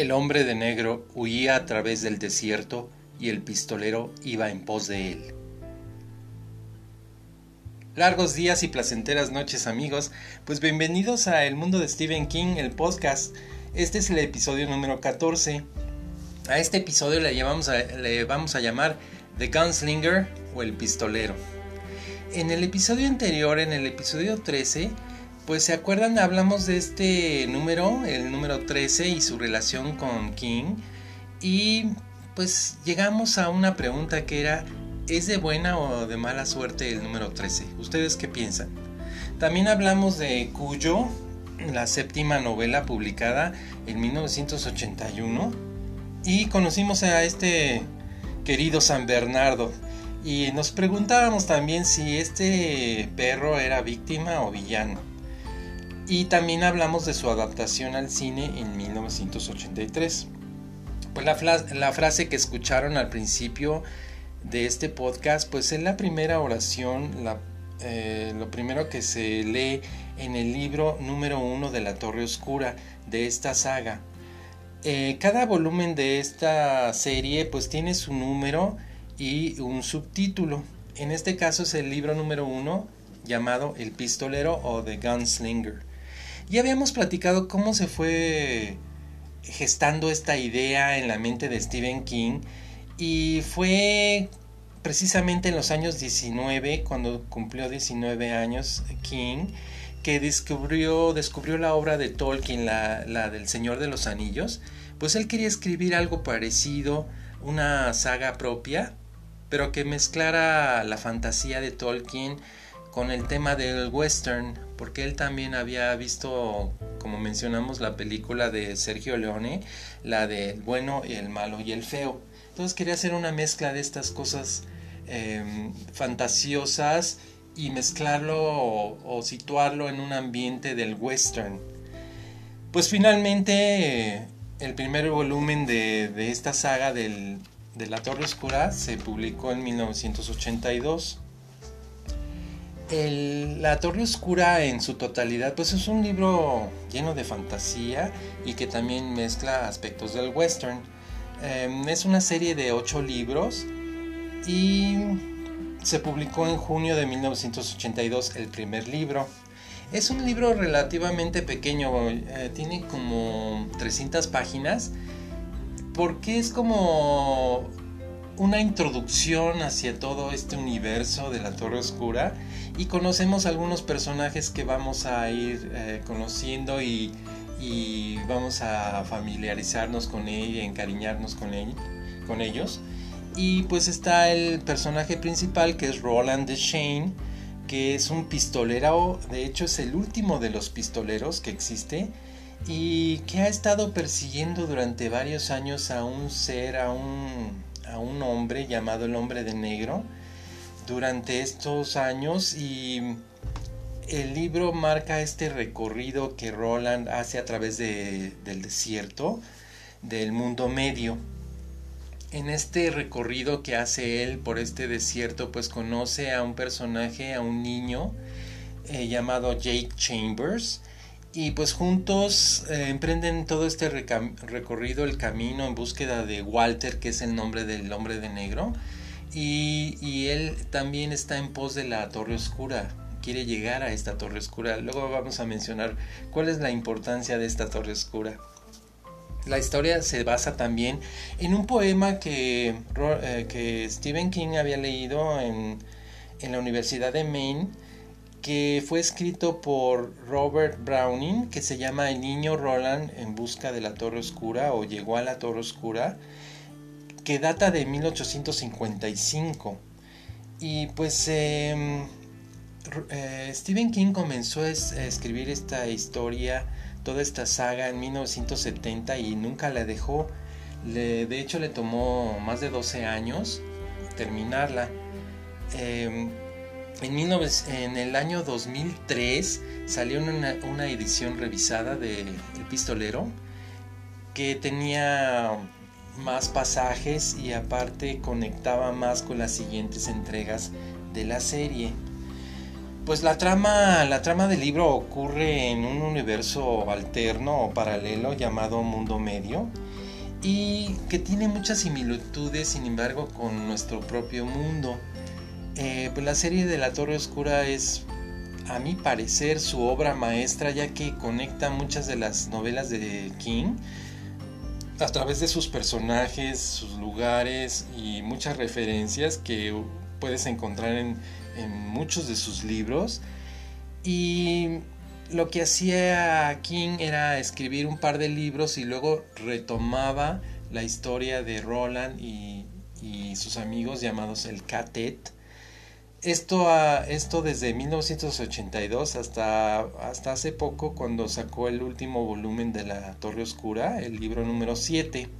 El hombre de negro huía a través del desierto y el pistolero iba en pos de él. Largos días y placenteras noches amigos, pues bienvenidos a El Mundo de Stephen King, el podcast. Este es el episodio número 14. A este episodio le, le vamos a llamar The Gunslinger o el pistolero. En el episodio anterior, en el episodio 13, pues se acuerdan, hablamos de este número, el número 13 y su relación con King. Y pues llegamos a una pregunta que era, ¿es de buena o de mala suerte el número 13? ¿Ustedes qué piensan? También hablamos de Cuyo, la séptima novela publicada en 1981. Y conocimos a este querido San Bernardo. Y nos preguntábamos también si este perro era víctima o villano. Y también hablamos de su adaptación al cine en 1983. Pues la, frase que escucharon al principio de este podcast, pues es la primera oración, eh, lo primero que se lee en el libro número uno de la Torre Oscura de esta saga. Eh, cada volumen de esta serie pues tiene su número y un subtítulo. En este caso es el libro número uno llamado El Pistolero o The Gunslinger. Ya habíamos platicado cómo se fue gestando esta idea en la mente de Stephen King y fue precisamente en los años 19, cuando cumplió 19 años King, que descubrió, descubrió la obra de Tolkien, la, la del Señor de los Anillos, pues él quería escribir algo parecido, una saga propia, pero que mezclara la fantasía de Tolkien con el tema del western, porque él también había visto, como mencionamos, la película de Sergio Leone, la de El bueno el malo y el feo. Entonces quería hacer una mezcla de estas cosas em, fantasiosas y mezclarlo o, situarlo en un ambiente del western. Pues finalmente el primer volumen de, esta saga de La Torre Oscura se publicó en 1982 la Torre Oscura en su totalidad, pues es un libro lleno de fantasía y que también mezcla aspectos del western. Em, es una serie de ocho libros y se publicó en junio de 1982 el primer libro. Es un libro relativamente pequeño, eh, tiene como 300 páginas, porque es como una introducción hacia todo este universo de la Torre Oscura y conocemos algunos personajes que vamos a ir eh, conociendo y, vamos a familiarizarnos con ella, encariñarnos con, con ellos. Y pues está el personaje principal que es Roland de Shane, que es un pistolero, de hecho es el último de los pistoleros que existe y que ha estado persiguiendo durante varios años a un ser, a un a un hombre llamado el hombre de negro durante estos años y el libro marca este recorrido que Roland hace a través del desierto del mundo medio. En este recorrido que hace él por este desierto, pues conoce a un personaje, a un niño eh, llamado Jake Chambers, y pues juntos eh, emprenden todo este recorrido, el camino en búsqueda de Walter, que es el nombre del hombre de negro. Y, él también está en pos de la Torre Oscura, quiere llegar a esta Torre Oscura. Luego vamos a mencionar cuál es la importancia de esta Torre Oscura. La historia se basa también en un poema que, eh, Stephen King había leído en la Universidad de Maine que fue escrito por Robert Browning, que se llama El niño Roland en busca de la Torre Oscura o llegó a la Torre Oscura, que data de 1855. Y pues em, eh, Stephen King comenzó a escribir esta historia, toda esta saga en 1970 y nunca la dejó. de hecho le tomó más de 12 años terminarla. Em, en, el año 2003 salió una, una edición revisada de El Pistolero que tenía más pasajes y aparte conectaba más con las siguientes entregas de la serie. Pues la trama, la trama del libro ocurre en un universo alterno o paralelo llamado Mundo Medio y que tiene muchas similitudes, sin embargo, con nuestro propio mundo. Eh, pues la serie de la Torre Oscura es, a mi parecer, su obra maestra, ya que conecta muchas de las novelas de King a través de sus personajes, sus lugares y muchas referencias que puedes encontrar en, muchos de sus libros. Y lo que hacía King era escribir un par de libros y luego retomaba la historia de Roland y, sus amigos llamados el Catet. Esto, esto desde 1982 hasta, hasta hace poco cuando sacó el último volumen de La Torre Oscura, el libro número 7.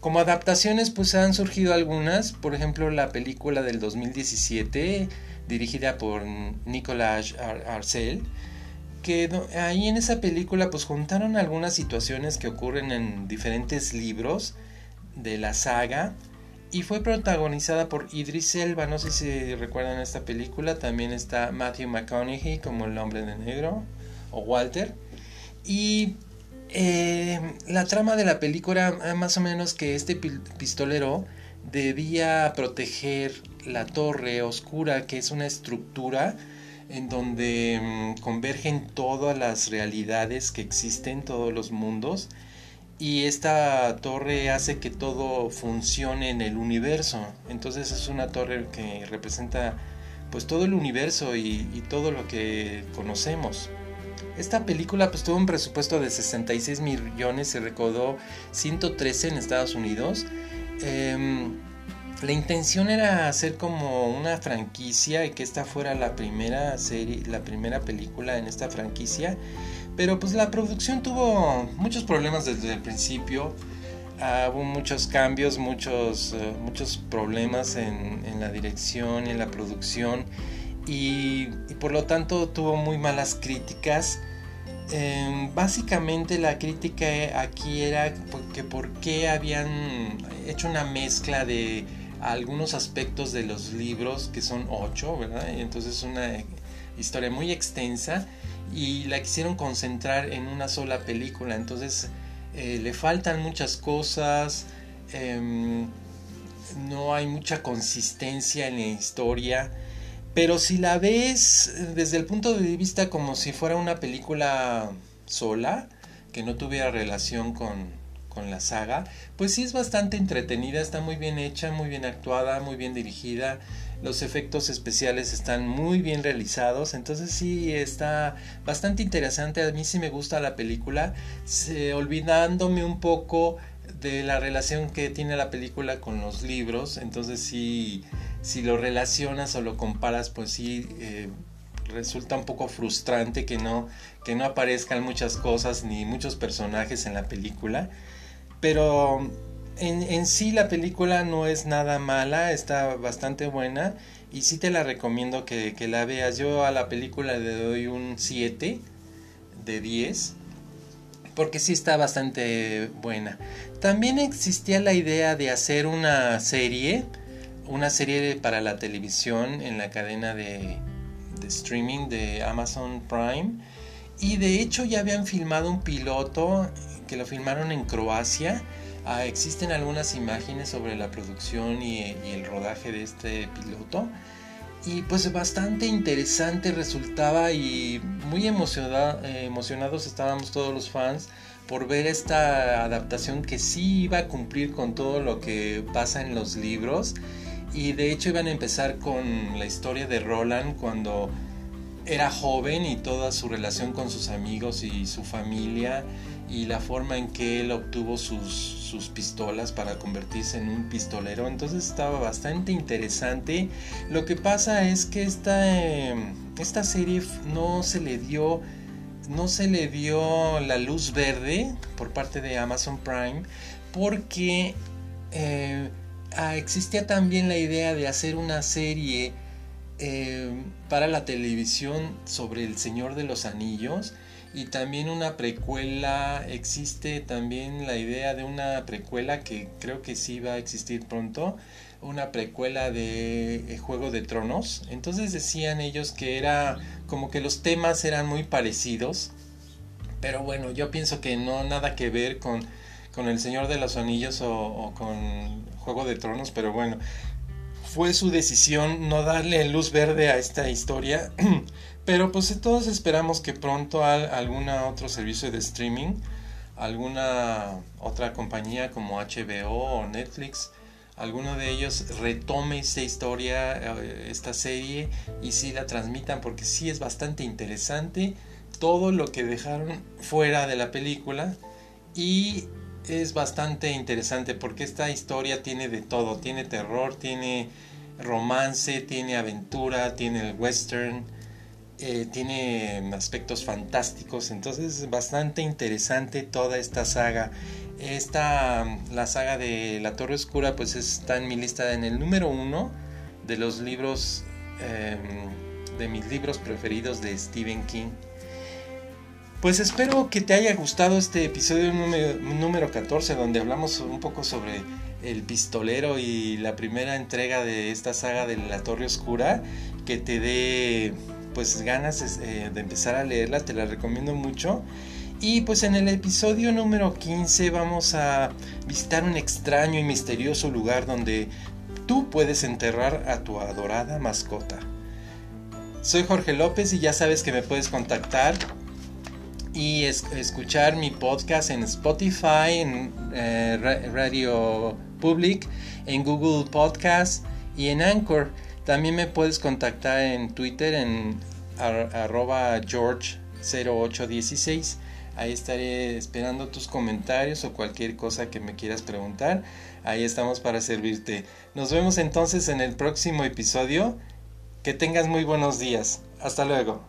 Como adaptaciones pues han surgido algunas, por ejemplo la película del 2017 dirigida por Nicolas Arcel, que ahí en esa película pues juntaron algunas situaciones que ocurren en diferentes libros de la saga y fue protagonizada por Idris Elba, no sé si recuerdan esta película, también está Matthew McConaughey como el hombre de negro o Walter y eh, la trama de la película era más o menos que este pistolero debía proteger la torre oscura, que es una estructura en donde mm, convergen todas las realidades que existen, todos los mundos, y esta torre hace que todo funcione en el universo. Entonces es una torre que representa pues todo el universo y, todo lo que conocemos. Esta película pues tuvo un presupuesto de 66 millones, se recaudó 113 en Estados Unidos. Em, la intención era hacer como una franquicia y que esta fuera la primera serie, la primera película en esta franquicia. Pero pues la producción tuvo muchos problemas desde el principio. Ah, hubo muchos cambios, muchos, eh, muchos problemas en, la dirección en la producción. Y, por lo tanto tuvo muy malas críticas. Em, básicamente la crítica aquí era que por qué habían hecho una mezcla de algunos aspectos de los libros, que son ocho, ¿verdad? Y entonces es una historia muy extensa y la quisieron concentrar en una sola película. Entonces eh, le faltan muchas cosas, em, no hay mucha consistencia en la historia. Pero si la ves desde el punto de vista como si fuera una película sola, que no tuviera relación con, con la saga, pues sí es bastante entretenida, está muy bien hecha, muy bien actuada, muy bien dirigida, los efectos especiales están muy bien realizados, entonces sí está bastante interesante, a mí sí me gusta la película, olvidándome un poco de la relación que tiene la película con los libros, entonces sí, si lo relacionas o lo comparas, pues sí... Eh, resulta un poco frustrante que no, que no aparezcan muchas cosas ni muchos personajes en la película. Pero en, sí la película no es nada mala, está bastante buena y sí te la recomiendo que, la veas. Yo a la película le doy un 7 de 10 porque sí está bastante buena. También existía la idea de hacer una serie, una serie para la televisión en la cadena de, de streaming de Amazon Prime. Y de hecho ya habían filmado un piloto que lo filmaron en Croacia. Ah, existen algunas imágenes sobre la producción y, el rodaje de este piloto. Y pues bastante interesante resultaba y muy emocionados estábamos todos los fans por ver esta adaptación que sí iba a cumplir con todo lo que pasa en los libros. Y de hecho iban a empezar con la historia de Roland cuando era joven y toda su relación con sus amigos y su familia y la forma en que él obtuvo sus, sus, pistolas para convertirse en un pistolero. Entonces estaba bastante interesante. Lo que pasa es que esta, em, esta serie no se le dio no se le dio la luz verde por parte de Amazon Prime porque eh, ah, existía también la idea de hacer una serie em, para la televisión sobre el Señor de los Anillos y también una precuela, existe también la idea de una precuela que creo que sí va a existir pronto, una precuela de eh, Juego de Tronos. Entonces decían ellos que era como que los temas eran muy parecidos, pero bueno, yo pienso que no nada que ver con con El Señor de los Anillos o, con Juego de Tronos, pero bueno, fue su decisión no darle luz verde a esta historia. pero pues todos esperamos que pronto algún otro servicio de streaming, alguna otra compañía como HBO o Netflix, alguno de ellos retome esta historia, eh, esta serie y sí la transmitan porque sí es bastante interesante todo lo que dejaron fuera de la película y es bastante interesante porque esta historia tiene de todo, tiene terror, tiene romance, tiene aventura, tiene el western, eh, tiene aspectos fantásticos, entonces es bastante interesante toda esta saga. Esta, la saga de La Torre Oscura, pues está en mi lista en el número uno de los libros, em, de mis libros preferidos de Stephen King. Pues espero que te haya gustado este episodio número, 14 donde hablamos un poco sobre el pistolero y la primera entrega de esta saga de la Torre Oscura, que te dé pues ganas eh, de empezar a leerla, te la recomiendo mucho. Y pues en el episodio número 15 vamos a visitar un extraño y misterioso lugar donde tú puedes enterrar a tu adorada mascota. Soy Jorge López y ya sabes que me puedes contactar y escuchar mi podcast en Spotify, en eh, Radio Public, en Google Podcast y en Anchor. También me puedes contactar en Twitter en arroba George0816. Ahí estaré esperando tus comentarios o cualquier cosa que me quieras preguntar. Ahí estamos para servirte. Nos vemos entonces en el próximo episodio. Que tengas muy buenos días. Hasta luego.